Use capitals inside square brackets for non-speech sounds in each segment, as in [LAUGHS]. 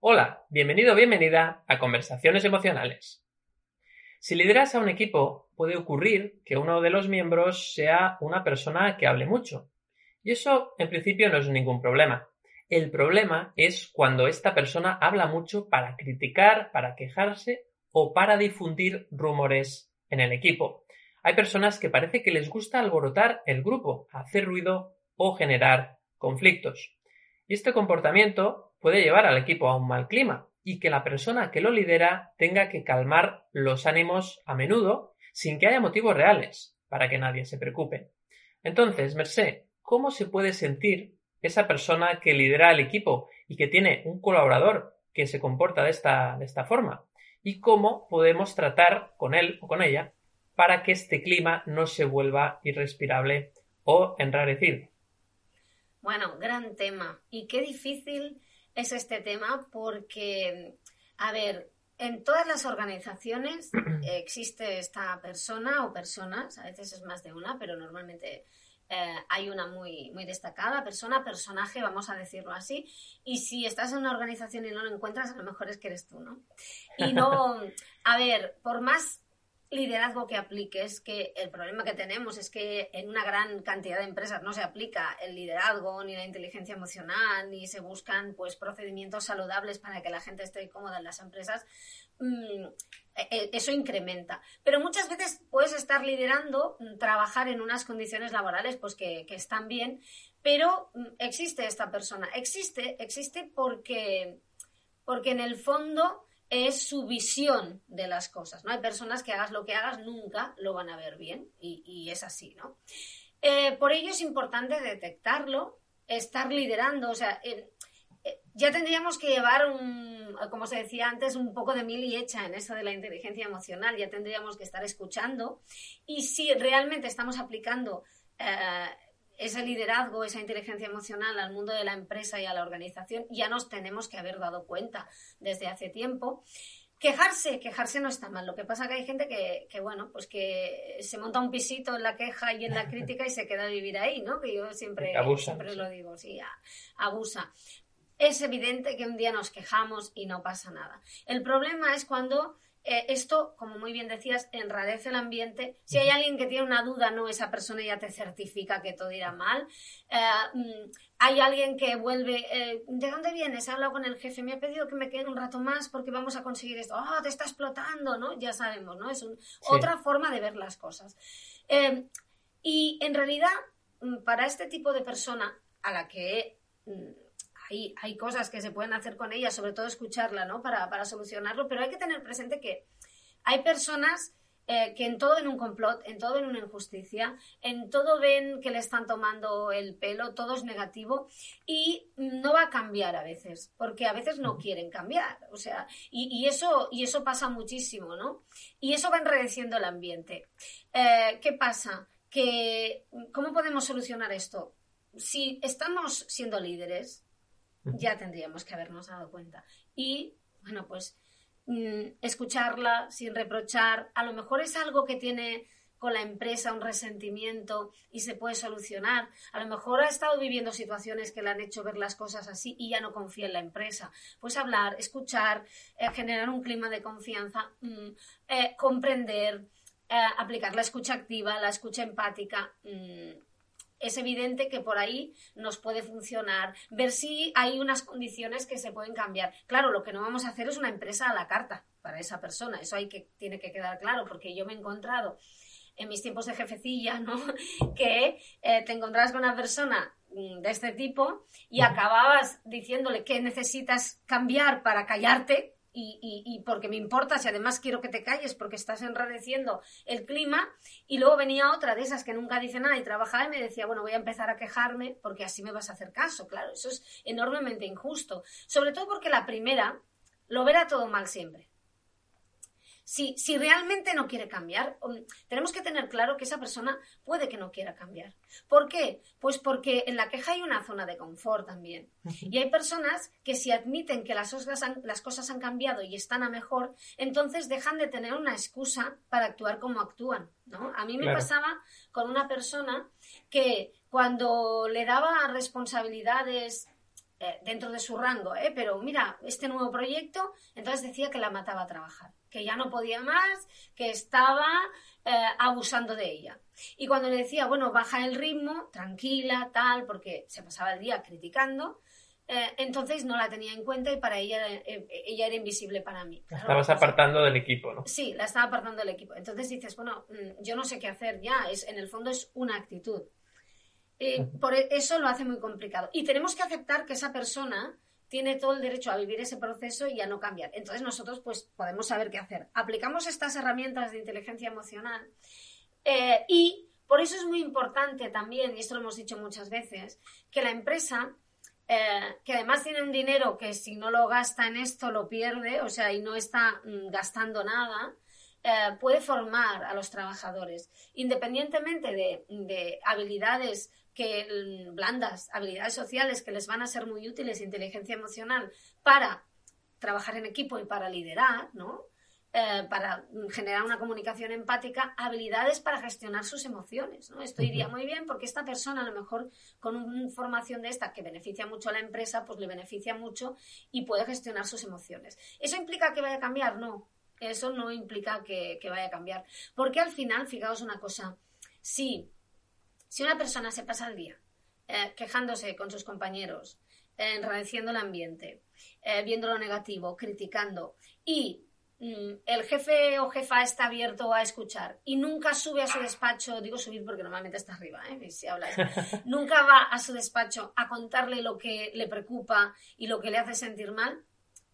Hola, bienvenido o bienvenida a Conversaciones Emocionales. Si lideras a un equipo, puede ocurrir que uno de los miembros sea una persona que hable mucho. Y eso, en principio, no es ningún problema. El problema es cuando esta persona habla mucho para criticar, para quejarse o para difundir rumores en el equipo. Hay personas que parece que les gusta alborotar el grupo, hacer ruido o generar conflictos. Y este comportamiento puede llevar al equipo a un mal clima y que la persona que lo lidera tenga que calmar los ánimos a menudo sin que haya motivos reales para que nadie se preocupe. Entonces, Mercé, ¿cómo se puede sentir esa persona que lidera el equipo y que tiene un colaborador que se comporta de esta, de esta forma? ¿Y cómo podemos tratar con él o con ella para que este clima no se vuelva irrespirable o enrarecido? Bueno, gran tema. Y qué difícil es este tema porque, a ver, en todas las organizaciones [CLEARS THROAT] existe esta persona o personas, a veces es más de una, pero normalmente eh, hay una muy, muy destacada, persona, personaje, vamos a decirlo así. Y si estás en una organización y no lo encuentras, a lo mejor es que eres tú, ¿no? Y no, [LAUGHS] a ver, por más liderazgo que apliques, que el problema que tenemos es que en una gran cantidad de empresas no se aplica el liderazgo ni la inteligencia emocional, ni se buscan pues procedimientos saludables para que la gente esté cómoda en las empresas. Mm, e, e, eso incrementa. Pero muchas veces puedes estar liderando, mm, trabajar en unas condiciones laborales pues que, que están bien, pero mm, existe esta persona. Existe, existe porque, porque en el fondo es su visión de las cosas, ¿no? Hay personas que hagas lo que hagas nunca lo van a ver bien y, es así, ¿no? Eh, por ello es importante detectarlo, estar liderando, o sea, eh, eh, ya tendríamos que llevar un, como se decía antes, un poco de mil y hecha en eso de la inteligencia emocional, ya tendríamos que estar escuchando y si realmente estamos aplicando ese liderazgo, esa inteligencia emocional al mundo de la empresa y a la organización, ya nos tenemos que haber dado cuenta desde hace tiempo. Quejarse, quejarse no está mal. Lo que pasa que hay gente que, que, bueno, pues que se monta un pisito en la queja y en la [LAUGHS] crítica y se queda a vivir ahí, ¿no? Que yo siempre, siempre lo digo, sí, abusa. Es evidente que un día nos quejamos y no pasa nada. El problema es cuando eh, esto, como muy bien decías, enrarece el ambiente. Si hay alguien que tiene una duda, no, esa persona ya te certifica que todo irá mal. Eh, mm, hay alguien que vuelve, eh, ¿de dónde vienes? He hablado con el jefe, me ha pedido que me quede un rato más porque vamos a conseguir esto. ¡Oh, te está explotando! ¿no? Ya sabemos, ¿no? Es otra forma de ver las cosas. y en realidad, mm, para este tipo de persona a la que hay, cosas que se pueden hacer con ella, sobre todo escucharla, ¿no? Para, para solucionarlo, pero hay que tener presente que hay personas eh, que en todo ven un complot, en todo ven una injusticia, en todo ven que le están tomando el pelo, todo es negativo y no va a cambiar a veces, porque a veces no quieren cambiar, o sea, y, eso, y eso pasa muchísimo, ¿no? Y eso va enredeciendo el ambiente. Eh, ¿Qué pasa? Que, ¿Cómo podemos solucionar esto? Si estamos siendo líderes, ya tendríamos que habernos dado cuenta. Y, bueno, pues mm, escucharla sin reprochar, a lo mejor es algo que tiene con la empresa un resentimiento y se puede solucionar. A lo mejor ha estado viviendo situaciones que le han hecho ver las cosas así y ya no confía en la empresa. Pues hablar, escuchar, eh, generar un clima de confianza, mm, eh, comprender, eh, aplicar la escucha activa, la escucha empática. Mm, es evidente que por ahí nos puede funcionar, ver si hay unas condiciones que se pueden cambiar. Claro, lo que no vamos a hacer es una empresa a la carta para esa persona, eso hay que, tiene que quedar claro, porque yo me he encontrado en mis tiempos de jefecilla, ¿no? [LAUGHS] que eh, te encontrabas con una persona mm, de este tipo y acababas diciéndole que necesitas cambiar para callarte, y, porque me importa, si además quiero que te calles porque estás enrareciendo el clima. Y luego venía otra de esas que nunca dice nada y trabajaba y me decía, bueno, voy a empezar a quejarme porque así me vas a hacer caso. Claro, eso es enormemente injusto. Sobre todo porque la primera lo verá todo mal siempre si, si realmente no quiere cambiar, um, tenemos que tener claro que esa persona puede que no quiera cambiar. ¿Por qué? Pues porque en la queja hay una zona de confort también. Y hay personas que si admiten que las cosas han, las cosas han cambiado y están a mejor, entonces dejan de tener una excusa para actuar como actúan. ¿no? A mí me pasaba con una persona que cuando le daba responsabilidades eh, dentro de su rango, ¿eh? pero mira, este nuevo proyecto, entonces decía que la mataba a trabajar, que ya no podía más, que estaba eh, abusando de ella. Y cuando le decía, bueno, baja el ritmo, tranquila, tal, porque se pasaba el día criticando, eh, entonces no la tenía en cuenta y para ella, ella era invisible para mí. La estabas apartando del equipo, ¿no? Sí, la estaba apartando del equipo. Entonces dices, bueno, mm, yo no sé qué hacer ya, es, en el fondo es una actitud. Eh, por e, eso lo hace muy complicado. Y tenemos que aceptar que esa persona tiene todo el derecho a vivir ese proceso y a no cambiar. Entonces nosotros pues podemos saber qué hacer. Aplicamos estas herramientas de inteligencia emocional eh, y por eso es muy importante también, y esto lo hemos dicho muchas veces, que la empresa, eh, que además tiene un dinero que si no lo gasta en esto lo pierde, o sea, y no está mm, gastando nada, puede formar a los trabajadores, independientemente de, de habilidades que mm, blandas, habilidades sociales que les van a ser muy útiles, inteligencia emocional, para trabajar en equipo y para liderar, ¿no? Eh, para generar una comunicación empática, habilidades para gestionar sus emociones. ¿no? Esto iría muy bien porque esta persona, a lo mejor con una formación de esta que beneficia mucho a la empresa, pues le beneficia mucho y puede gestionar sus emociones. ¿Eso implica que vaya a cambiar? No, eso no implica que, que vaya a cambiar. Porque al final, fijaos una cosa, si si una persona se pasa el día eh, quejándose con sus compañeros, eh, enradeciendo el ambiente, eh, viendo lo negativo, criticando, y mm, el jefe o jefa está abierto a escuchar y nunca sube a su despacho, digo subir porque normalmente está arriba, si habla [LAUGHS] nunca va a su despacho a contarle lo que le preocupa y lo que le hace sentir mal,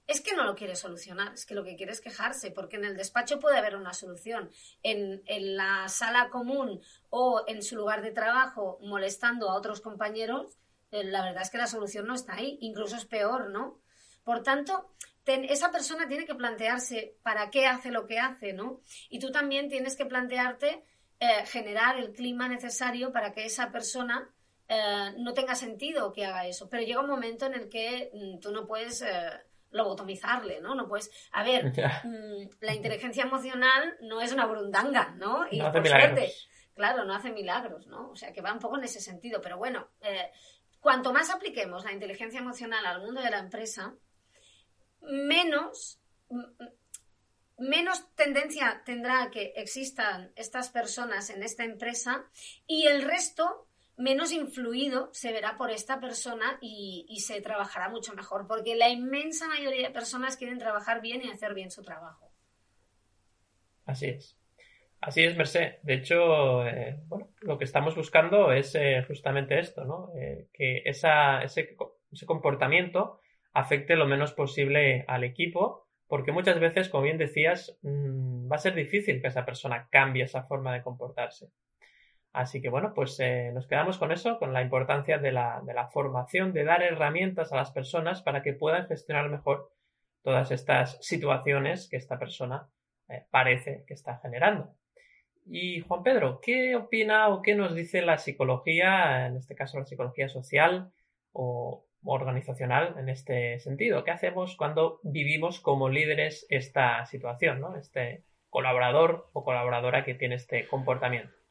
es que no lo quiere solucionar, es que lo que quiere es quejarse, porque en el despacho puede haber una solución. En, la sala común o en su lugar de trabajo molestando a otros compañeros, eh, la verdad es que la solución no está ahí, incluso es peor, ¿no? Por tanto, esa persona tiene que plantearse para qué hace lo que hace, ¿no? Y tú también tienes que plantearte eh, generar el clima necesario para que esa persona eh, no tenga sentido que haga eso. Pero llega un momento en el que mm, tú no puedes lobotomizarle, ¿no? No puedes, a ver, [LAUGHS] mm, la inteligencia emocional no es una brundanga, ¿no? Y no hace milagros. claro, no hace milagros, ¿no? O sea, que va un poco en ese sentido, pero bueno, eh, cuanto más apliquemos la inteligencia emocional al mundo de la empresa, menos menos tendencia tendrá que existan estas personas en esta empresa y el resto menos influido se verá por esta persona y, se trabajará mucho mejor, porque la inmensa mayoría de personas quieren trabajar bien y hacer bien su trabajo. Así es. Así es, Merced. De hecho, eh, bueno, lo que estamos buscando es eh, justamente esto, ¿no? Eh, que ese, ese comportamiento afecte lo menos posible al equipo, porque muchas veces, como bien decías, mm, va a ser difícil que esa persona cambie esa forma de comportarse. Así que bueno, pues eh, nos quedamos con eso, con la importancia de la, formación, de dar herramientas a las personas para que puedan gestionar mejor todas estas situaciones que esta persona eh, parece que está generando. Y Juan Pedro, ¿qué opina o qué nos dice la psicología, en este caso la psicología social o organizacional en este sentido? ¿Qué hacemos cuando vivimos como líderes esta situación, ¿no? este colaborador o colaboradora que tiene este comportamiento?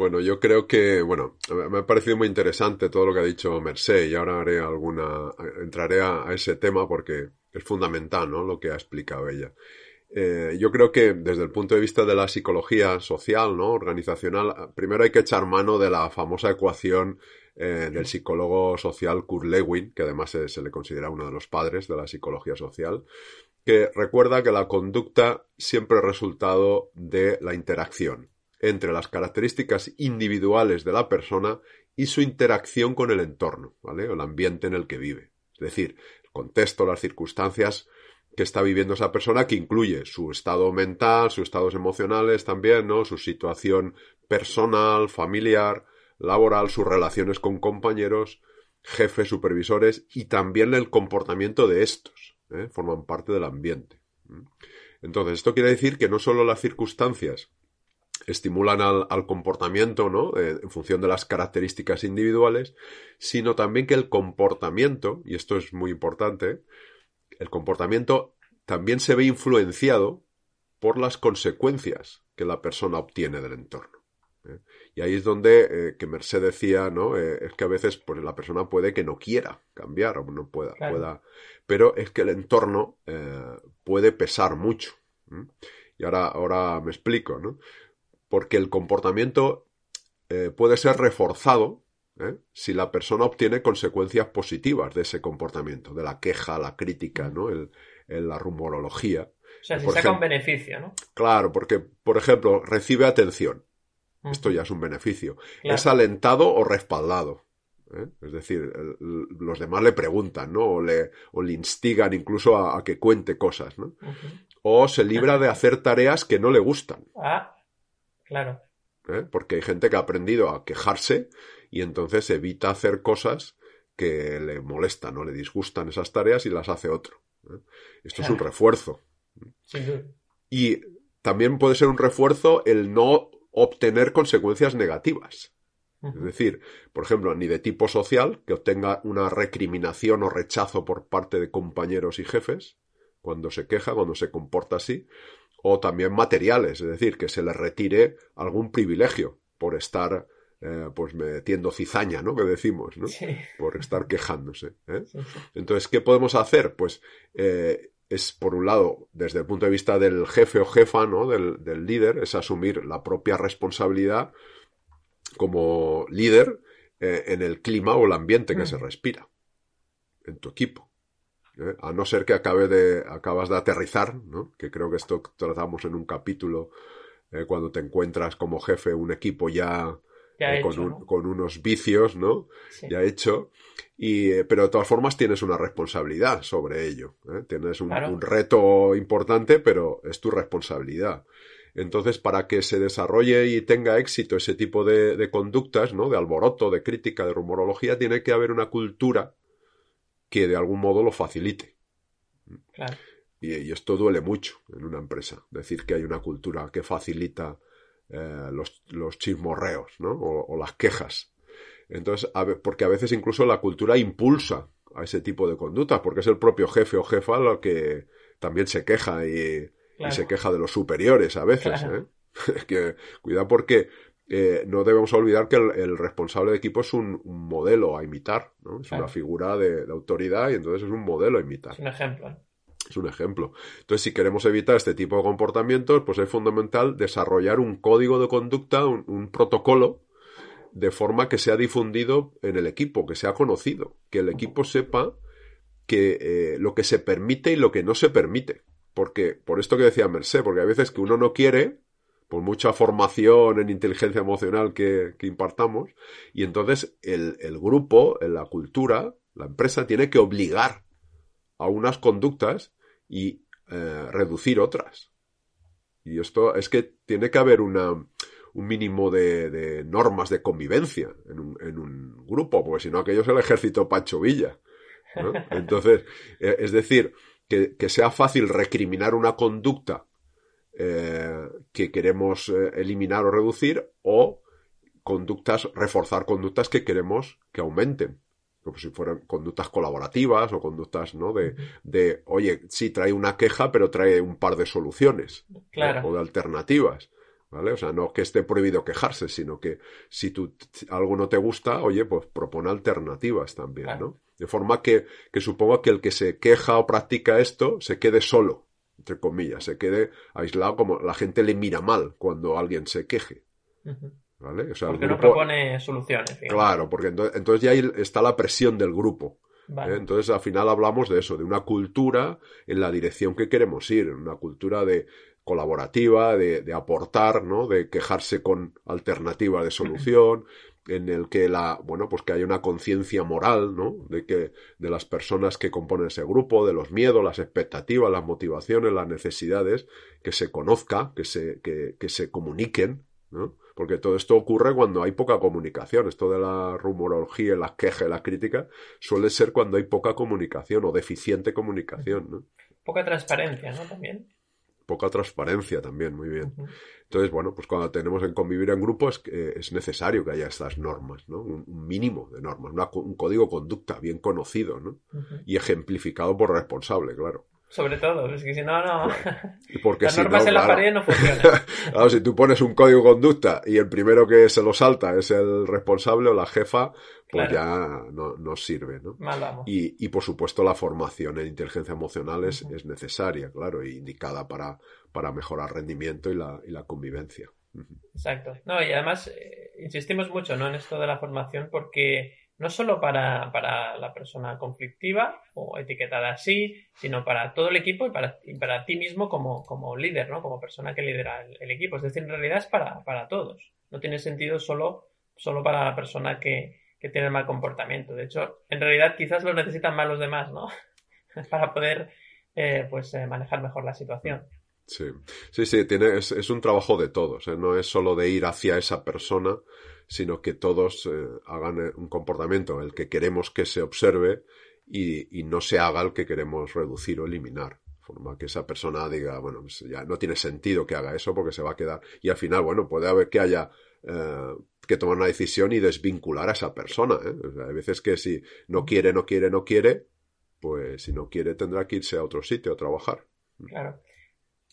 Bueno, yo creo que, bueno, me ha parecido muy interesante todo lo que ha dicho Merced y ahora haré alguna, entraré a, ese tema porque es fundamental, ¿no? Lo que ha explicado ella. Eh, yo creo que desde el punto de vista de la psicología social, ¿no? Organizacional, primero hay que echar mano de la famosa ecuación eh, del psicólogo social Kurt Lewin, que además se, se le considera uno de los padres de la psicología social, que recuerda que la conducta siempre es resultado de la interacción entre las características individuales de la persona y su interacción con el entorno, ¿vale? O el ambiente en el que vive. Es decir, el contexto, las circunstancias que está viviendo esa persona, que incluye su estado mental, sus estados emocionales también, ¿no? Su situación personal, familiar, laboral, sus relaciones con compañeros, jefes, supervisores y también el comportamiento de estos. ¿eh? Forman parte del ambiente. Entonces, esto quiere decir que no solo las circunstancias estimulan al, comportamiento, ¿no? Eh, en función de las características individuales, sino también que el comportamiento, y esto es muy importante, el comportamiento también se ve influenciado por las consecuencias que la persona obtiene del entorno. ¿eh? Y ahí es donde eh, que Merced decía, ¿no? Es que a veces pues, la persona puede que no quiera cambiar o no pueda, pueda pero es que el entorno puede pesar mucho. Y ahora, ahora me explico, ¿no? Porque el comportamiento puede ser reforzado si la persona obtiene consecuencias positivas de ese comportamiento, de la queja, la crítica, ¿no? El, la rumorología. O sea, si saca un beneficio, ¿no? Claro, porque, por ejemplo, recibe atención. Esto ya es un beneficio. Es alentado o respaldado. ¿eh? Es decir, los demás le preguntan, ¿no? O le, o le instigan incluso a, que cuente cosas, ¿no? O se libra de hacer tareas que no le gustan. Ah, claro. ¿Eh? Porque hay gente que ha aprendido a quejarse y entonces evita hacer cosas que le molestan o le disgustan esas tareas y las hace otro. ¿eh? Esto es un refuerzo. Y también puede ser un refuerzo el no obtener consecuencias negativas. Es decir, por ejemplo, ni de tipo social, que obtenga una recriminación o rechazo por parte de compañeros y jefes, cuando se queja, cuando se comporta así, o también materiales, es decir, que se le retire algún privilegio por estar eh, pues metiendo cizaña, ¿no? Que decimos, ¿no? Por estar quejándose. ¿eh? Entonces, ¿qué podemos hacer? Pues eh, es, por un lado, desde el punto de vista del jefe o jefa, ¿no? Del, del líder, es asumir la propia responsabilidad como líder eh, en el clima o el ambiente que se respira en tu equipo. ¿Eh? A no ser que acabe de, acabas de aterrizar, ¿no? que creo que esto tratamos en un capítulo eh, cuando te encuentras como jefe un equipo ya eh, con, unos vicios, ¿no? Ya hecho. Y, eh, pero de todas formas tienes una responsabilidad sobre ello. ¿eh? Tienes un, reto importante, pero es tu responsabilidad. Entonces, para que se desarrolle y tenga éxito ese tipo de, conductas, ¿no? De alboroto, de crítica, de rumorología, tiene que haber una cultura que de algún modo lo facilite. y, esto duele mucho en una empresa. Decir que hay una cultura que facilita eh, los, los, chismorreos, ¿no? O, las quejas. Entonces, porque a veces incluso la cultura impulsa a ese tipo de conductas, porque es el propio jefe o jefa lo que también se queja y, se queja de los superiores a veces. ¿eh? [LAUGHS] que, cuidado porque eh, no debemos olvidar que el, responsable de equipo es un, modelo a imitar, ¿no? Es una figura de, de, autoridad y entonces es un modelo a imitar. Es un ejemplo. Es un ejemplo. Entonces, si queremos evitar este tipo de comportamientos, pues es fundamental desarrollar un código de conducta, un, protocolo, de forma que sea difundido en el equipo, que sea conocido, que el equipo sepa que eh, lo que se permite y lo que no se permite. Porque, por esto que decía Merced, porque hay veces que uno no quiere, por mucha formación en inteligencia emocional que, impartamos, y entonces el, el grupo, la cultura, la empresa tiene que obligar a unas conductas y eh, reducir otras. Y esto es que tiene que haber una, un mínimo de, normas de convivencia en un, en un, grupo, porque si no aquello es el ejército Pacho Villa. [LAUGHS] Entonces, eh, es decir, que, sea fácil recriminar una conducta eh, que queremos eliminar o reducir o conductas, reforzar conductas que queremos que aumenten como si fueran conductas colaborativas o conductas, ¿no? De, de, oye, sí, trae una queja, pero trae un par de soluciones. O de alternativas. ¿Vale? O sea, no que esté prohibido quejarse, sino que si tú, algo no te gusta, oye, pues propone alternativas también, ¿no? De forma que, que suponga que el que se queja o practica esto se quede solo, entre comillas, se quede aislado como la gente le mira mal cuando alguien se queje. ¿Vale? porque no propone soluciones. Claro, porque entonces, ya ahí está la presión del grupo. ¿eh? Entonces al final hablamos de eso, de una cultura en la dirección que queremos ir, una cultura de colaborativa, de, de aportar, ¿no? De quejarse con alternativas de solución, en el que la, bueno, pues que haya una conciencia moral, ¿no? De que, de las personas que componen ese grupo, de los miedos, las expectativas, las motivaciones, las necesidades, que se conozca, que se, que, que se comuniquen, ¿no? Porque todo esto ocurre cuando hay poca comunicación. Esto de la rumorología, las quejas, las críticas, suele ser cuando hay poca comunicación o deficiente comunicación, ¿no? Poca transparencia, ¿no? También. Poca transparencia también, muy bien. Entonces, bueno, pues cuando tenemos en convivir en grupos es, es necesario que haya estas normas, ¿no? Un, mínimo de normas, un código de conducta bien conocido, ¿no? Y ejemplificado por responsable, claro. Sobre todo, es que si no, no. [LAUGHS] Porque Las si normas no, en la claro. pared no funcionan. [LAUGHS] Claro, si tú pones un código de conducta y el primero que se lo salta es el responsable o la jefa, pues Claro. ya no, no sirve, ¿no? Mal vamos. Y, y, por supuesto la formación en inteligencia emocional es, necesaria, claro, y indicada para, para mejorar rendimiento y la, y la convivencia. Exacto. No, y además eh, insistimos mucho ¿no? en esto de la formación porque no solo para, para la persona conflictiva o etiquetada así, sino para todo el equipo y para, y para ti mismo como, como líder, ¿no? Como persona que lidera el, equipo. Es decir, en realidad es para, para todos. No tiene sentido solo, solo para la persona que, que tiene mal comportamiento. De hecho, en realidad quizás lo necesitan más los demás, ¿no? [LAUGHS] para poder eh, pues eh, manejar mejor la situación. Sí, sí, sí, tiene, es, es un trabajo de todos, ¿eh? no es solo de ir hacia esa persona, sino que todos eh, hagan eh, un comportamiento el que queremos que se observe y, y no se haga el que queremos reducir o eliminar. De forma que esa persona diga, bueno, pues ya no tiene sentido que haga eso porque se va a quedar. Y al final, bueno, puede haber que haya eh, que tomar una decisión y desvincular a esa persona. ¿eh? O sea, hay veces que si no quiere, no quiere, no quiere, pues si no quiere tendrá que irse a otro sitio a trabajar. Claro.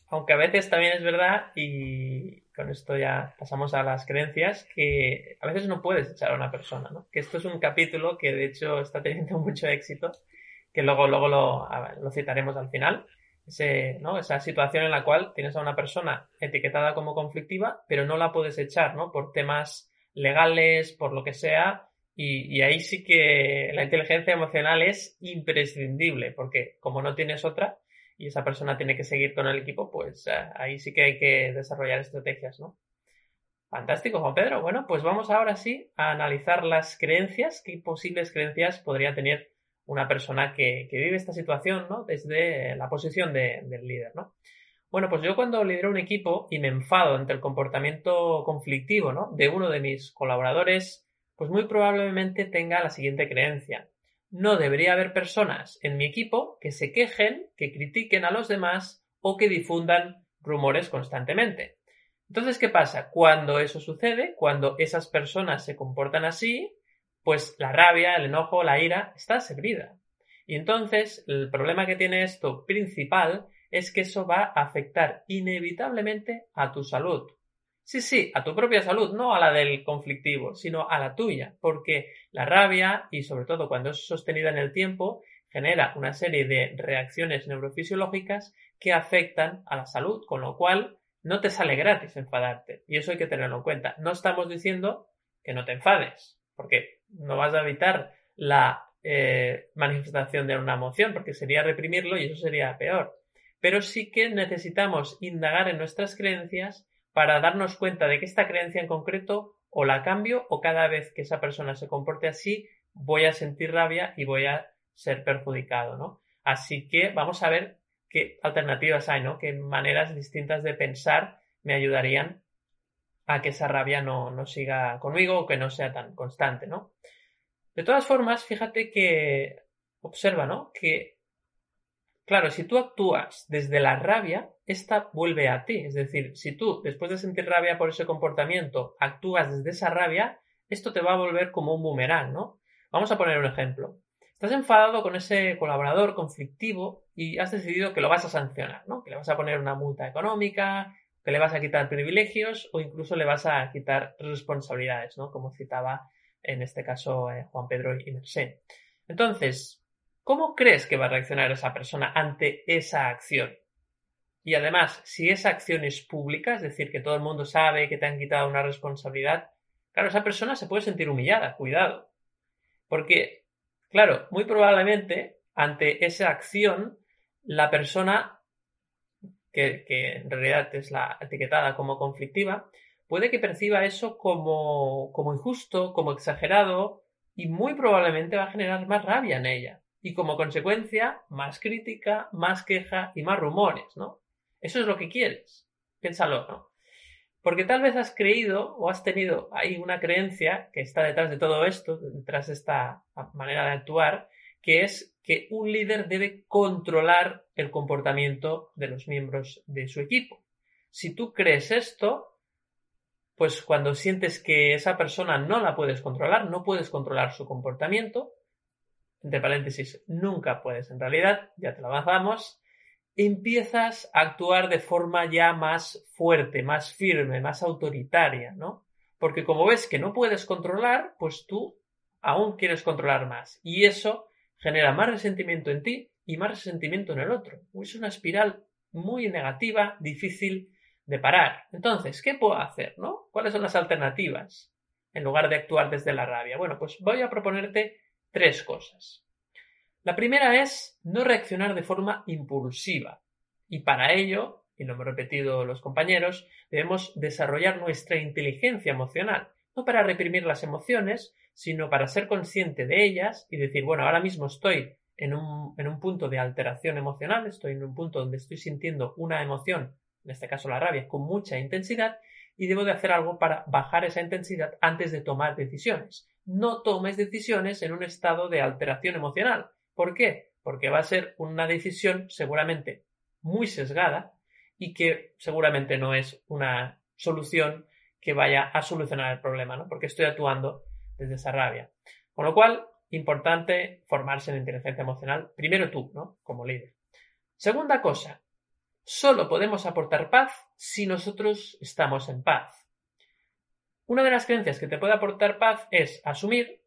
Aunque a veces también es verdad, y con esto ya pasamos a las creencias, que a veces no puedes echar a una persona, ¿no? Que esto es un capítulo que de hecho está teniendo [LAUGHS] mucho éxito, que luego, luego lo, citaremos al final. Ese, ¿no? Esa situación en la cual tienes a una persona etiquetada como conflictiva, pero no la puedes echar, ¿no? Por temas legales, por lo que sea, y, y ahí sí que la inteligencia emocional es imprescindible, porque como no tienes otra, y esa persona tiene que seguir con el equipo, pues eh, ahí sí que hay que desarrollar estrategias, ¿no? Fantástico, Juan Pedro. Bueno, pues vamos ahora sí a analizar las creencias, qué posibles creencias podría tener una persona que, vive esta situación, ¿no? Desde la posición de- del líder, ¿no? Bueno, pues yo cuando lidero un equipo y me enfado ante el comportamiento conflictivo, ¿no? De uno de mis colaboradores, pues muy probablemente tenga la siguiente creencia no debería haber personas en mi equipo que se quejen, que critiquen a los demás o que difundan rumores constantemente. Entonces, ¿qué pasa? Cuando eso sucede, cuando esas personas se comportan así, pues la rabia, el enojo, la ira está servida. Y entonces, el problema que tiene esto principal es que eso va a afectar inevitablemente a tu salud. Sí, sí, a tu propia salud, no a la del conflictivo, sino a la tuya, porque la rabia, y sobre todo cuando es sostenida en el tiempo, genera una serie de reacciones neurofisiológicas que afectan a la salud, con lo cual no te sale gratis enfadarte. Y eso hay que tenerlo en cuenta. No estamos diciendo que no te enfades, porque no vas a evitar la eh, manifestación de una emoción, porque sería reprimirlo y eso sería peor. Pero sí que necesitamos indagar en nuestras creencias para darnos cuenta de que esta creencia en concreto o la cambio o cada vez que esa persona se comporte así voy a sentir rabia y voy a ser perjudicado, ¿no? Así que vamos a ver qué alternativas hay, ¿no? Qué maneras distintas de pensar me ayudarían a que esa rabia no, no siga conmigo o que no sea tan constante, ¿no? De todas formas, fíjate que observa, ¿no? Que Claro, si tú actúas desde la rabia, esta vuelve a ti. Es decir, si tú, después de sentir rabia por ese comportamiento, actúas desde esa rabia, esto te va a volver como un boomerang, ¿no? Vamos a poner un ejemplo. Estás enfadado con ese colaborador conflictivo y has decidido que lo vas a sancionar, ¿no? Que le vas a poner una multa económica, que le vas a quitar privilegios o incluso le vas a quitar responsabilidades, ¿no? Como citaba en este caso eh, Juan Pedro y Mercé. Entonces, ¿Cómo crees que va a reaccionar esa persona ante esa acción? Y además, si esa acción es pública, es decir, que todo el mundo sabe que te han quitado una responsabilidad, claro, esa persona se puede sentir humillada, cuidado. Porque, claro, muy probablemente ante esa acción, la persona que, en realidad es la etiquetada como conflictiva, puede que perciba eso como injusto, como exagerado, y muy probablemente va a generar más rabia en ella y como consecuencia más crítica, más queja y más rumores, ¿no? Eso es lo que quieres. Piénsalo, ¿no? Porque tal vez has creído o has tenido ahí una creencia que está detrás de todo esto, detrás de esta manera de actuar, que es que un líder debe controlar el comportamiento de los miembros de su equipo. Si tú crees esto, pues cuando sientes que esa persona no la puedes controlar, no puedes controlar su comportamiento, entre paréntesis, nunca puedes en realidad, ya te lo avanzamos, empiezas a actuar de forma ya más fuerte, más firme, más autoritaria, ¿no? Porque como ves que no puedes controlar, pues tú aún quieres controlar más. Y eso genera más resentimiento en ti y más resentimiento en el otro. Es una espiral muy negativa, difícil de parar. Entonces, ¿qué puedo hacer, no? ¿Cuáles son las alternativas en lugar de actuar desde la rabia? Bueno, pues voy a proponerte tres cosas. La primera es no reaccionar de forma impulsiva. Y para ello, y lo hemos repetido los compañeros, debemos desarrollar nuestra inteligencia emocional, no para reprimir las emociones, sino para ser consciente de ellas y decir, bueno, ahora mismo estoy en un, en un punto de alteración emocional, estoy en un punto donde estoy sintiendo una emoción, en este caso la rabia, con mucha intensidad, y debo de hacer algo para bajar esa intensidad antes de tomar decisiones. No tomes decisiones en un estado de alteración emocional, ¿Por qué? Porque va a ser una decisión seguramente muy sesgada y que seguramente no es una solución que vaya a solucionar el problema, ¿no? Porque estoy actuando desde esa rabia. Con lo cual, importante formarse en inteligencia emocional, primero tú, ¿no? Como líder. Segunda cosa, solo podemos aportar paz si nosotros estamos en paz. Una de las creencias que te puede aportar paz es asumir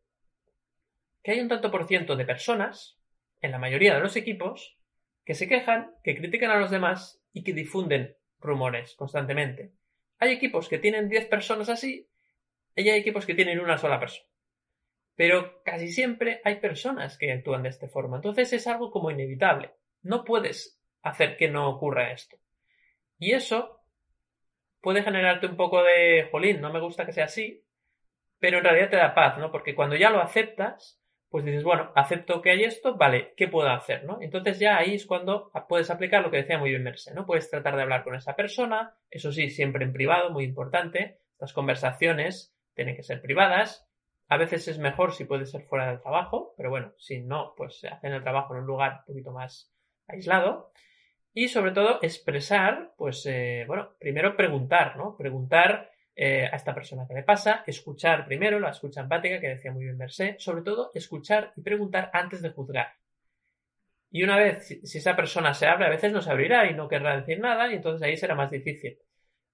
que hay un tanto por ciento de personas en la mayoría de los equipos que se quejan, que critican a los demás y que difunden rumores constantemente. Hay equipos que tienen 10 personas así y hay equipos que tienen una sola persona. Pero casi siempre hay personas que actúan de esta forma. Entonces es algo como inevitable. No puedes hacer que no ocurra esto. Y eso puede generarte un poco de, jolín, no me gusta que sea así, pero en realidad te da paz, ¿no? Porque cuando ya lo aceptas, pues dices, bueno, acepto que hay esto, vale, ¿qué puedo hacer? ¿no? Entonces ya ahí es cuando puedes aplicar lo que decía muy bien Merce, ¿no? Puedes tratar de hablar con esa persona, eso sí, siempre en privado, muy importante. Las conversaciones tienen que ser privadas. A veces es mejor si puede ser fuera del trabajo, pero bueno, si no, pues se hace en el trabajo en un lugar un poquito más aislado. Y sobre todo expresar, pues, eh, bueno, primero preguntar, ¿no? Preguntar eh, a esta persona que le pasa, escuchar primero, la escucha empática que decía muy bien Mercé, sobre todo escuchar y preguntar antes de juzgar. Y una vez, si, esa persona se abre, a veces no se abrirá y no querrá decir nada y entonces ahí será más difícil.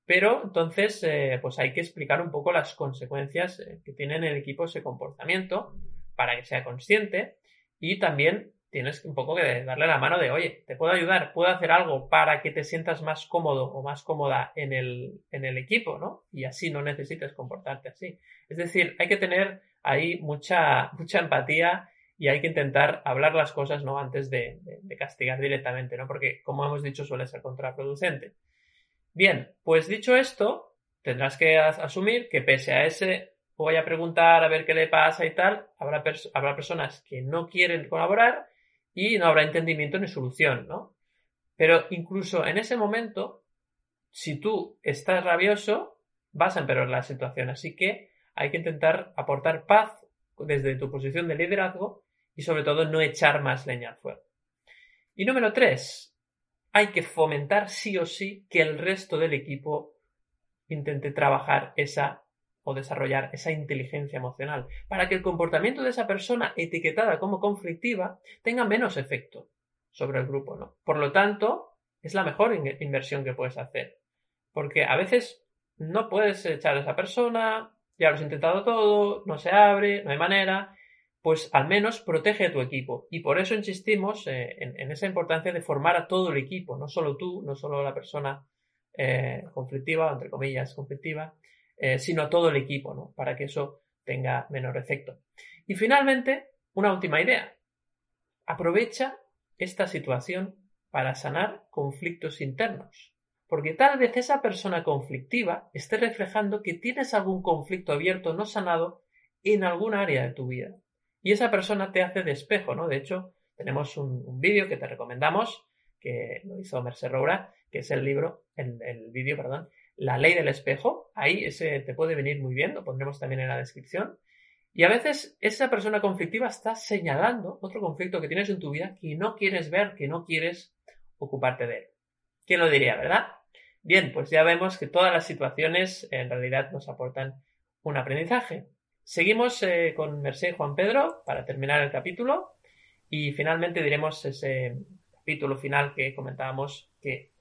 Pero entonces, eh, pues hay que explicar un poco las consecuencias que tiene en el equipo ese comportamiento para que sea consciente y también tienes un poco que darle la mano de, oye, te puedo ayudar, puedo hacer algo para que te sientas más cómodo o más cómoda en el, en el equipo, ¿no? Y así no necesites comportarte así. Es decir, hay que tener ahí mucha, mucha empatía y hay que intentar hablar las cosas, ¿no? Antes de, castigar directamente, ¿no? Porque, como hemos dicho, suele ser contraproducente. Bien, pues dicho esto, tendrás que asumir que pese a ese voy a preguntar a ver qué le pasa y tal, habrá, habrá personas que no quieren colaborar y no habrá entendimiento ni solución, ¿no? Pero incluso en ese momento, si tú estás rabioso, vas a empeorar la situación. Así que hay que intentar aportar paz desde tu posición de liderazgo y sobre todo no echar más leña al fuego. Y número tres, hay que fomentar sí o sí que el resto del equipo intente trabajar esa o desarrollar esa inteligencia emocional para que el comportamiento de esa persona etiquetada como conflictiva tenga menos efecto sobre el grupo, ¿no? Por lo tanto, es la mejor inversión que puedes hacer. Porque a veces no puedes echar a esa persona, ya lo has intentado todo, no se abre, no hay manera, pues al menos protege a tu equipo. Y por eso insistimos eh, en, esa importancia de formar a todo el equipo, no solo tú, no solo la persona eh, conflictiva, entre comillas, conflictiva, eh, sino todo el equipo, ¿no? Para que eso tenga menor efecto. Y finalmente, una última idea. Aprovecha esta situación para sanar conflictos internos. Porque tal vez esa persona conflictiva esté reflejando que tienes algún conflicto abierto no sanado en algún área de tu vida. Y esa persona te hace de espejo, ¿no? De hecho, tenemos un, vídeo que te recomendamos, que lo hizo Mercer Roura, que es el libro, el, el vídeo, perdón, la ley del espejo, ahí ese te puede venir muy bien, lo pondremos también en la descripción. Y a veces esa persona conflictiva está señalando otro conflicto que tienes en tu vida que no quieres ver, que no quieres ocuparte de él. ¿Quién lo diría, verdad? Bien, pues ya vemos que todas las situaciones en realidad nos aportan un aprendizaje. Seguimos eh, con Merced Juan Pedro para terminar el capítulo y finalmente diremos ese capítulo final que comentábamos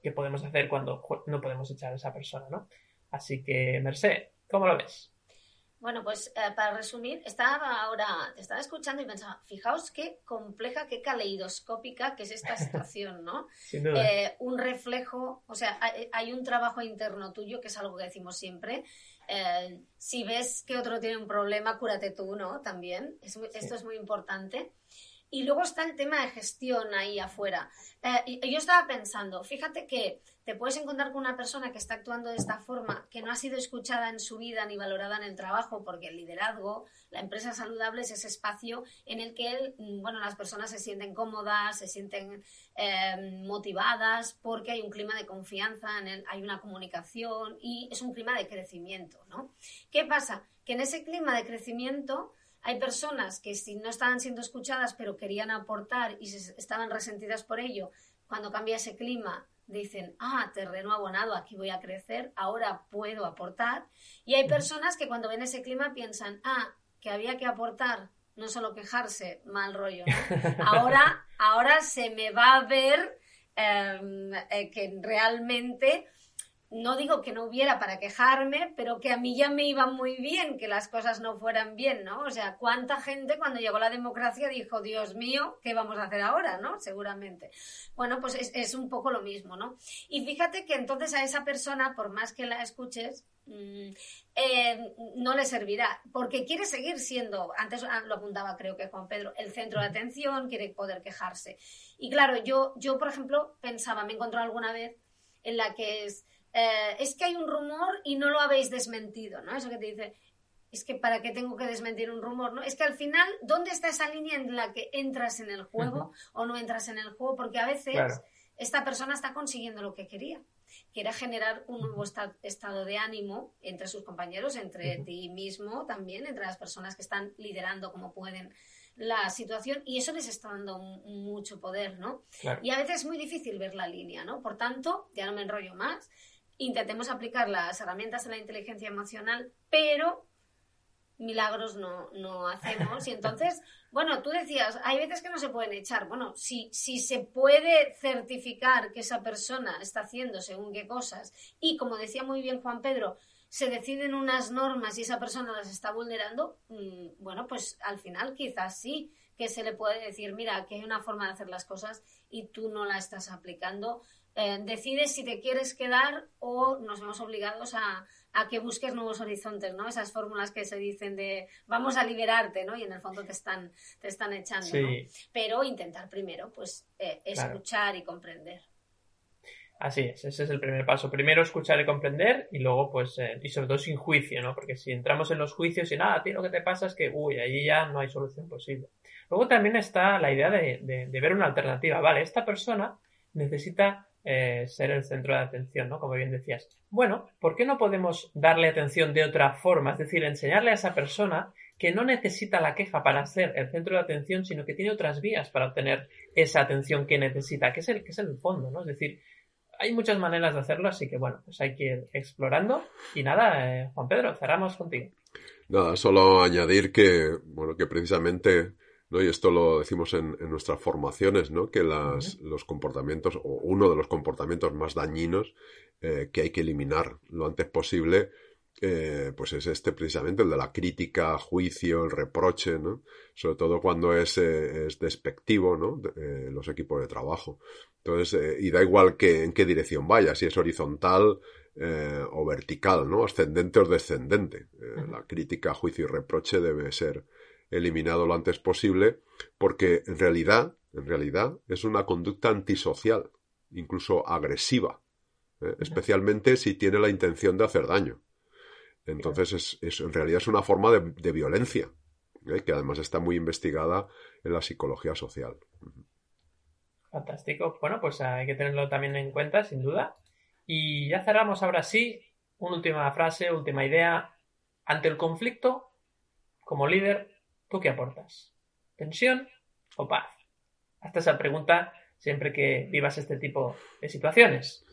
que, podemos hacer cuando no podemos echar a esa persona, ¿no? Así que, Merced, ¿cómo lo ves? Bueno, pues eh, para resumir, estaba ahora, te estaba escuchando y pensaba, fijaos qué compleja, qué caleidoscópica que es esta situación, ¿no? [LAUGHS] Eh, un reflejo, o sea, hay, un trabajo interno tuyo, que es algo que decimos siempre. Eh, si ves que otro tiene un problema, cúrate tú, ¿no? También. Esto es muy importante. Y luego está el tema de gestión ahí afuera. Eh, yo estaba pensando, fíjate que te puedes encontrar con una persona que está actuando de esta forma, que no ha sido escuchada en su vida ni valorada en el trabajo, porque el liderazgo, la empresa saludable es ese espacio en el que él, mm, bueno, las personas se sienten cómodas, se sienten eh, motivadas, porque hay un clima de confianza, en hay una comunicación y es un clima de crecimiento, ¿no? ¿Qué pasa? Que en ese clima de crecimiento hay personas que si no estaban siendo escuchadas pero querían aportar y estaban resentidas por ello, cuando cambia ese clima dicen, ah, terreno abonado, aquí voy a crecer, ahora puedo aportar. Y hay personas que cuando ven ese clima piensan, ah, que había que aportar, no solo quejarse, mal rollo. [LAUGHS] Ahora, ahora se me va a ver em, eh, que realmente no digo que no hubiera para quejarme, pero que a mí ya me iba muy bien que las cosas no fueran bien, ¿no? O sea, ¿cuánta gente cuando llegó la democracia dijo, Dios mío, ¿qué vamos a hacer ahora, ¿no? Seguramente. Bueno, pues es, un poco lo mismo, ¿no? Y fíjate que entonces a esa persona, por más que la escuches, mm, eh, no le servirá, porque quiere seguir siendo, antes lo apuntaba creo que Juan Pedro, el centro de atención, quiere poder quejarse. Y claro, yo, yo por ejemplo, pensaba, me encontré alguna vez en la que es eh, es que hay un rumor y no lo habéis desmentido, ¿no? Eso que te dice, es que para qué tengo que desmentir un rumor, ¿no? Es que al final, ¿dónde está esa línea en la que entras en el juego o no entras en el juego? Porque a veces esta persona está consiguiendo lo que quería. Quiere generar un nuevo estado de ánimo entre sus compañeros, entre ti mismo también, entre las personas que están liderando como pueden la situación y eso les está dando mucho poder, ¿no? Y a veces es muy difícil ver la línea, ¿no? Por tanto, ya no me enrollo más, intentemos aplicar las herramientas de la inteligencia emocional, pero milagros no, no hacemos. Y entonces, [LAUGHS] bueno, tú decías, hay veces que no se pueden echar. Bueno, si, si se puede certificar que esa persona está haciendo según qué cosas, y como decía muy bien Juan Pedro, se deciden unas normas y esa persona las está vulnerando, mm, bueno, pues al final quizás sí que se le puede decir, mira, que hay una forma de hacer las cosas y tú no la estás aplicando eh, decides si te quieres quedar o nos vemos obligados a, que busques nuevos horizontes, ¿no? Esas fórmulas que se dicen de vamos a liberarte, ¿no? Y en el fondo te están, te están echando, Pero intentar primero, pues, eh, escuchar y comprender. Así es, ese es el primer paso. Primero escuchar y comprender y luego, pues, eh, y sobre todo sin juicio, ¿no? Porque si entramos en los juicios y nada, a ti lo que te pasa es que, uy, allí ya no hay solución posible. Luego también está la idea de, de ver una alternativa. Vale, esta persona necesita eh, ser el centro de atención, ¿no? Como bien decías. Bueno, ¿por qué no podemos darle atención de otra forma? Es decir, enseñarle a esa persona que no necesita la queja para ser el centro de atención, sino que tiene otras vías para obtener esa atención que necesita, que es el, es el fondo, ¿no? Es decir, hay muchas maneras de hacerlo, así que bueno, pues hay que ir explorando. Y nada, eh, Juan Pedro, cerramos contigo. Nada, solo añadir que, bueno, que precisamente ¿no? Y esto lo decimos en, nuestras formaciones, ¿no? Que las, los comportamientos, o uno de los comportamientos más dañinos eh, que hay que eliminar lo antes posible, eh, pues es este precisamente, el de la crítica, juicio, el reproche, ¿no? Sobre todo cuando es, eh, es despectivo, ¿no? los equipos de trabajo. Entonces, y da igual que, en qué dirección vaya, si es horizontal o vertical, ¿no? Ascendente o descendente. La crítica, juicio y reproche debe ser eliminado lo antes posible, porque en realidad, en realidad, es una conducta antisocial, incluso agresiva, ¿eh? especialmente si tiene la intención de hacer daño. Entonces, es, en realidad es una forma de, violencia, ¿eh? que además está muy investigada en la psicología social. Fantástico. Bueno, pues hay que tenerlo también en cuenta, sin duda. Y ya cerramos ahora sí. Una última frase, última idea. Ante el conflicto, como líder, ¿Tú qué aportas? ¿Tensión o paz? Hasta esa pregunta siempre que vivas este tipo de situaciones.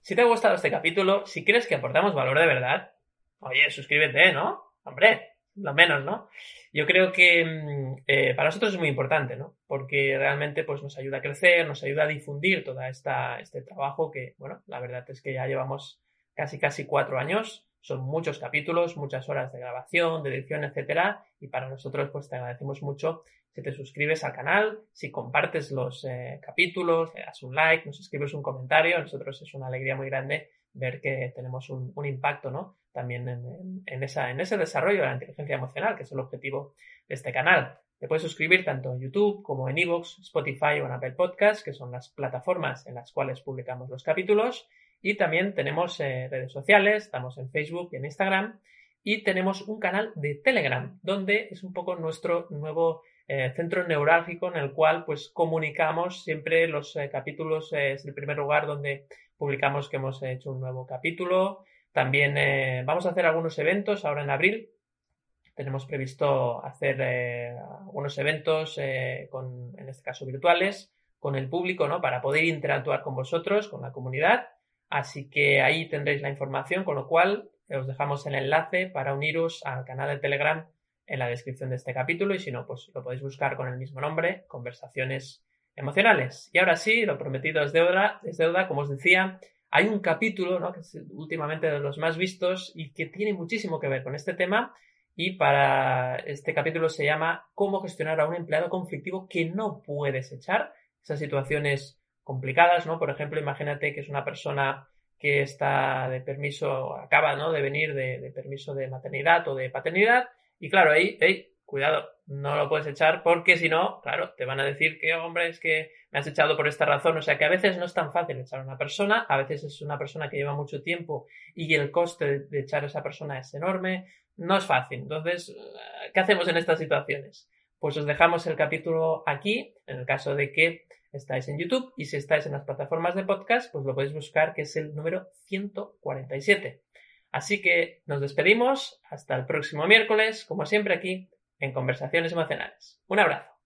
Si te ha gustado este capítulo, si crees que aportamos valor de verdad, oye, suscríbete, ¿no? Hombre, lo menos, ¿no? yo creo que mm, eh, para nosotros es muy importante, ¿no? Porque realmente pues, nos ayuda a crecer, nos ayuda a difundir todo este trabajo que, bueno, la verdad es que ya llevamos casi casi cuatro años. Son muchos capítulos, muchas horas de grabación, de edición, etcétera. Y para nosotros, pues te agradecemos mucho si te suscribes al canal, si compartes los eh, capítulos, le das un like, nos escribes un comentario. A nosotros es una alegría muy grande ver que tenemos un, impacto, ¿no? También en, en ese desarrollo de la inteligencia emocional, que es el objetivo de este canal. Te puedes suscribir tanto en YouTube como en Evox, Spotify o en Apple Podcasts, que son las plataformas en las cuales publicamos los capítulos. Y también tenemos eh, redes sociales, estamos en Facebook y en Instagram. Y tenemos un canal de Telegram, donde es un poco nuestro nuevo eh, centro neurálgico en el cual pues comunicamos siempre los eh, capítulos. es el primer lugar donde publicamos que hemos hecho un nuevo capítulo. También vamos a hacer algunos eventos ahora en abril. Tenemos previsto hacer algunos eventos, con, en este caso virtuales, con el público, ¿no? Para poder interactuar con vosotros, con la comunidad. Así que ahí tendréis la información, con lo cual os dejamos el enlace para uniros al canal de Telegram en la descripción de este capítulo y si no, pues lo podéis buscar con el mismo nombre, conversaciones emocionales. Y ahora sí, lo prometido es deuda, es deuda, como os decía, hay un capítulo, ¿no? que es últimamente de los más vistos y que tiene muchísimo que ver con este tema y para este capítulo se llama Cómo gestionar a un empleado conflictivo que no puedes echar. Esas situaciones complicadas, ¿no? Por ejemplo, imagínate que es una persona que está de permiso, acaba, ¿no? De venir de, permiso de maternidad o de paternidad. Y claro, ahí, cuidado, no lo puedes echar porque si no, claro, te van a decir que, hombre, es que me has echado por esta razón. O sea que a veces no es tan fácil echar a una persona, a veces es una persona que lleva mucho tiempo y el coste de echar a esa persona es enorme. No es fácil. Entonces, ¿qué hacemos en estas situaciones? Pues os dejamos el capítulo aquí, en el caso de que estáis en YouTube y si estáis en las plataformas de podcast, pues lo podéis buscar que es el número 147. Así que nos despedimos hasta el próximo miércoles, como siempre aquí en Conversaciones Emocionales. Un abrazo.